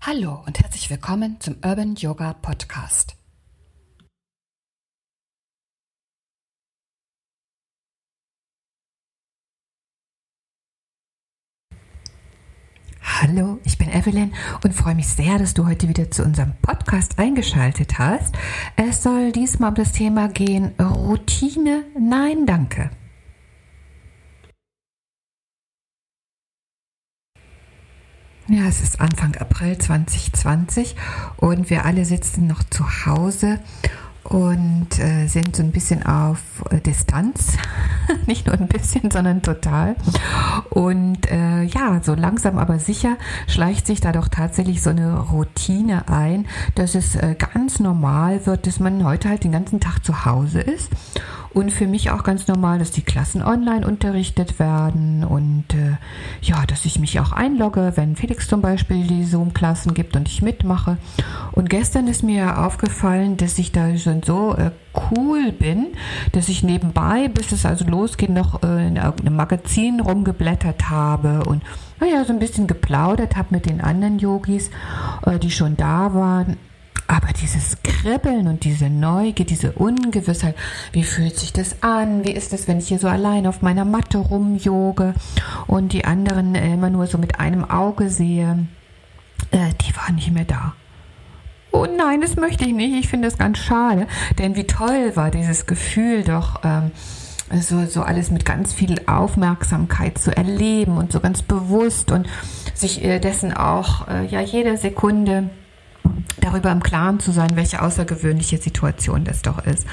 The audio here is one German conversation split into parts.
Hallo und herzlich willkommen zum Urban Yoga Podcast. Hallo, ich bin Evelyn und freue mich sehr, dass du heute wieder zu unserem Podcast eingeschaltet hast. Es soll diesmal um das Thema gehen Routine, nein, danke. Ja, es ist Anfang April 2020 und wir alle sitzen noch zu Hause und äh, sind so ein bisschen auf äh, Distanz. Nicht nur ein bisschen, sondern total. Und äh, ja, so langsam aber sicher schleicht sich da doch tatsächlich so eine Routine ein, dass es äh, ganz normal wird, dass man heute halt den ganzen Tag zu Hause ist. Und für mich auch ganz normal, dass die Klassen online unterrichtet werden und äh, ja, dass ich mich auch einlogge, wenn Felix zum Beispiel die Zoom-Klassen gibt und ich mitmache. Und gestern ist mir aufgefallen, dass ich da schon so äh, cool bin, dass ich nebenbei, bis es also losgeht, noch äh, in irgendeinem Magazin rumgeblättert habe und naja, so ein bisschen geplaudert habe mit den anderen Yogis, äh, die schon da waren. Aber dieses Kribbeln und diese Neugier, diese Ungewissheit, wie fühlt sich das an? Wie ist das, wenn ich hier so allein auf meiner Matte rumjoge und die anderen äh, immer nur so mit einem Auge sehe? Die waren nicht mehr da. Oh nein, das möchte ich nicht. Ich finde das ganz schade. Denn wie toll war dieses Gefühl doch. Ähm, so, so alles mit ganz viel Aufmerksamkeit zu erleben und so ganz bewusst und sich äh, dessen auch äh, ja jede Sekunde darüber im Klaren zu sein, welche außergewöhnliche Situation das doch ist.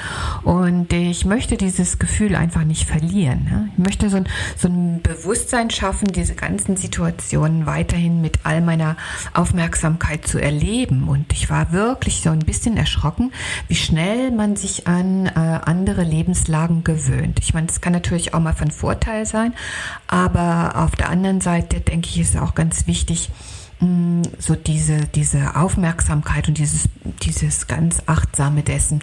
Und ich möchte dieses Gefühl einfach nicht verlieren. Ich möchte so ein, so ein Bewusstsein schaffen, diese ganzen Situationen weiterhin mit all meiner Aufmerksamkeit zu erleben. Und ich war wirklich so ein bisschen erschrocken, wie schnell man sich an äh, andere Lebenslagen gewöhnt. Ich meine, es kann natürlich auch mal von Vorteil sein, aber auf der anderen Seite denke ich, ist es auch ganz wichtig, so diese, diese Aufmerksamkeit und dieses, dieses ganz achtsame dessen,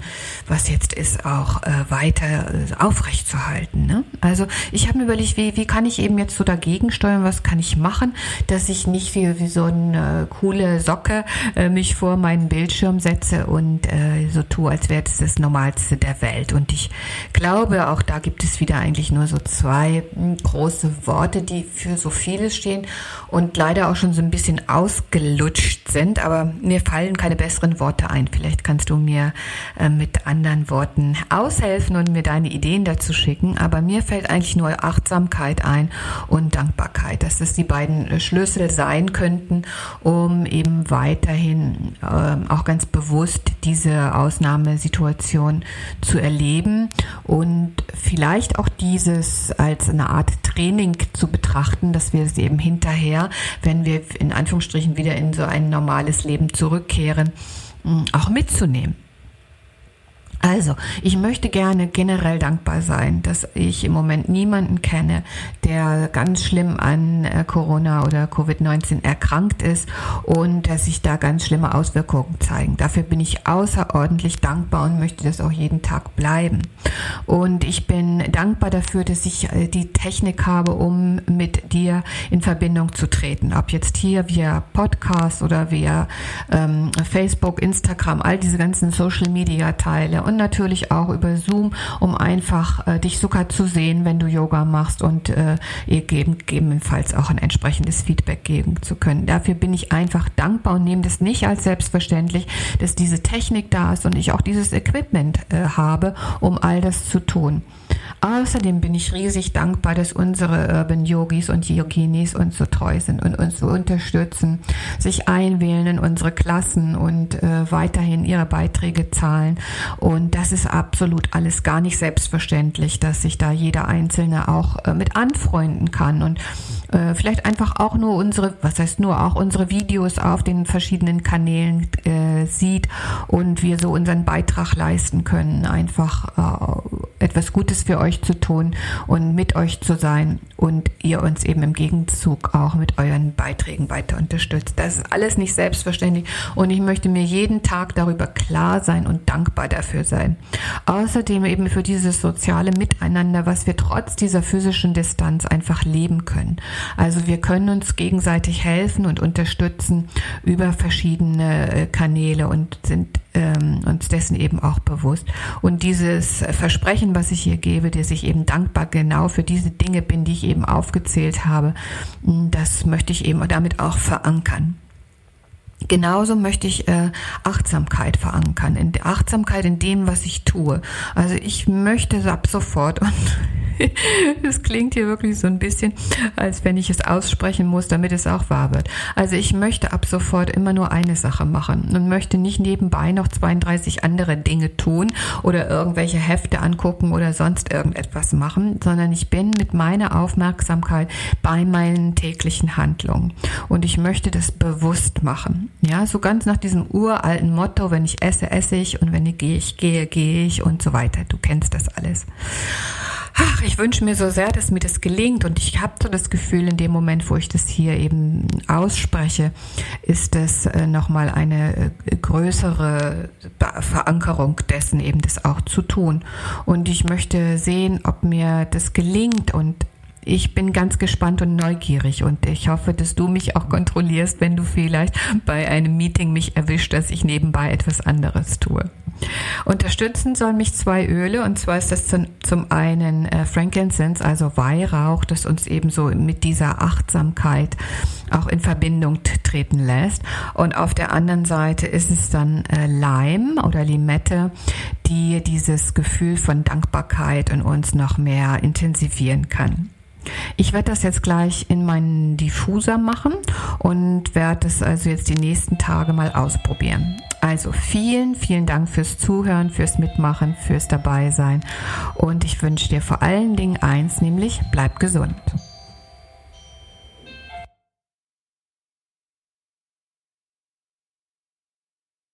was jetzt ist, auch äh, weiter äh, aufrechtzuerhalten. Ne? Also ich habe mir überlegt, wie, wie kann ich eben jetzt so dagegen steuern, was kann ich machen, dass ich nicht wie, wie so eine coole Socke äh, mich vor meinen Bildschirm setze und äh, so tue, als wäre das das Normalste der Welt. Und ich glaube, auch da gibt es wieder eigentlich nur so zwei hm, große Worte, die für so vieles stehen und leider auch schon so ein bisschen ausgelutscht sind, aber mir fallen keine besseren Worte ein. Vielleicht kannst du mir äh, mit anderen Worten aushelfen und mir deine Ideen dazu schicken. Aber mir fällt eigentlich nur Achtsamkeit ein und Dankbarkeit, dass das die beiden Schlüssel sein könnten, um eben weiterhin äh, auch ganz bewusst diese Ausnahmesituation zu erleben und vielleicht auch dieses als eine Art Training zu betrachten, dass wir es eben hinterher, wenn wir in Anführungsstrichen wieder in so ein normales Leben zurückkehren, auch mitzunehmen. Also, ich möchte gerne generell dankbar sein, dass ich im Moment niemanden kenne, der ganz schlimm an äh, Corona oder Covid-19 erkrankt ist und dass sich da ganz schlimme Auswirkungen zeigen. Dafür bin ich außerordentlich dankbar und möchte das auch jeden Tag bleiben. Und ich bin dankbar dafür, dass ich äh, die Technik habe, um mit dir in Verbindung zu treten. Ob jetzt hier via Podcast oder via ähm, Facebook, Instagram, all diese ganzen Social-Media-Teile und natürlich auch über Zoom, um einfach äh, dich sogar zu sehen, wenn du Yoga machst und äh, ihr geben, gegebenenfalls auch ein entsprechendes Feedback geben zu können. Dafür bin ich einfach dankbar und nehme das nicht als selbstverständlich, dass diese Technik da ist und ich auch dieses Equipment äh, habe, um all das zu tun. Außerdem bin ich riesig dankbar, dass unsere Urban Yogis und Yoginis uns so treu sind und uns so unterstützen, sich einwählen in unsere Klassen und äh, weiterhin ihre Beiträge zahlen. Und das ist absolut alles gar nicht selbstverständlich, dass sich da jeder Einzelne auch äh, mit anfreunden kann. Und äh, vielleicht einfach auch nur unsere, was heißt nur, auch unsere Videos auf den verschiedenen Kanälen äh, sieht und wir so unseren Beitrag leisten können, einfach äh, etwas Gutes für euch zu tun und mit euch zu sein und ihr uns eben im Gegenzug auch mit euren Beiträgen weiter unterstützt. Das ist alles nicht selbstverständlich und ich möchte mir jeden Tag darüber klar sein und dankbar dafür sein. Außerdem eben für dieses soziale Miteinander, was wir trotz dieser physischen Distanz einfach leben können. Also wir können uns gegenseitig helfen und unterstützen über verschiedene äh, Kanäle und sind ähm, uns dessen eben auch bewusst. Und dieses Versprechen, was ich hier gebe, dass ich eben dankbar genau für diese Dinge bin, die ich eben aufgezählt habe, das möchte ich eben damit auch verankern. Genauso möchte ich äh, Achtsamkeit verankern, in Achtsamkeit in dem, was ich tue. Also ich möchte ab sofort und es klingt hier wirklich so ein bisschen, als wenn ich es aussprechen muss, damit es auch wahr wird. Also ich möchte ab sofort immer nur eine Sache machen und möchte nicht nebenbei noch 32 andere Dinge tun oder irgendwelche Hefte angucken oder sonst irgendetwas machen, sondern ich bin mit meiner Aufmerksamkeit bei meinen täglichen Handlungen und ich möchte das bewusst machen. Ja, so ganz nach diesem uralten Motto, wenn ich esse, esse ich und wenn ich gehe, ich gehe, gehe ich und so weiter. Du kennst das alles. Ach, ich wünsche mir so sehr, dass mir das gelingt und ich habe so das Gefühl, in dem Moment, wo ich das hier eben ausspreche, ist das äh, nochmal eine äh, größere Verankerung dessen, eben das auch zu tun. Und ich möchte sehen, ob mir das gelingt und ich bin ganz gespannt und neugierig und ich hoffe, dass du mich auch kontrollierst, wenn du vielleicht bei einem Meeting mich erwischt, dass ich nebenbei etwas anderes tue. Unterstützen sollen mich zwei Öle und zwar ist das zum, zum einen äh, Frankincense, also Weihrauch, das uns ebenso mit dieser Achtsamkeit auch in Verbindung treten lässt. Und auf der anderen Seite ist es dann äh, Leim oder Limette, die dieses Gefühl von Dankbarkeit in uns noch mehr intensivieren kann. Ich werde das jetzt gleich in meinen Diffuser machen und werde es also jetzt die nächsten Tage mal ausprobieren. Also vielen, vielen Dank fürs Zuhören, fürs Mitmachen, fürs Dabeisein und ich wünsche dir vor allen Dingen eins, nämlich bleib gesund.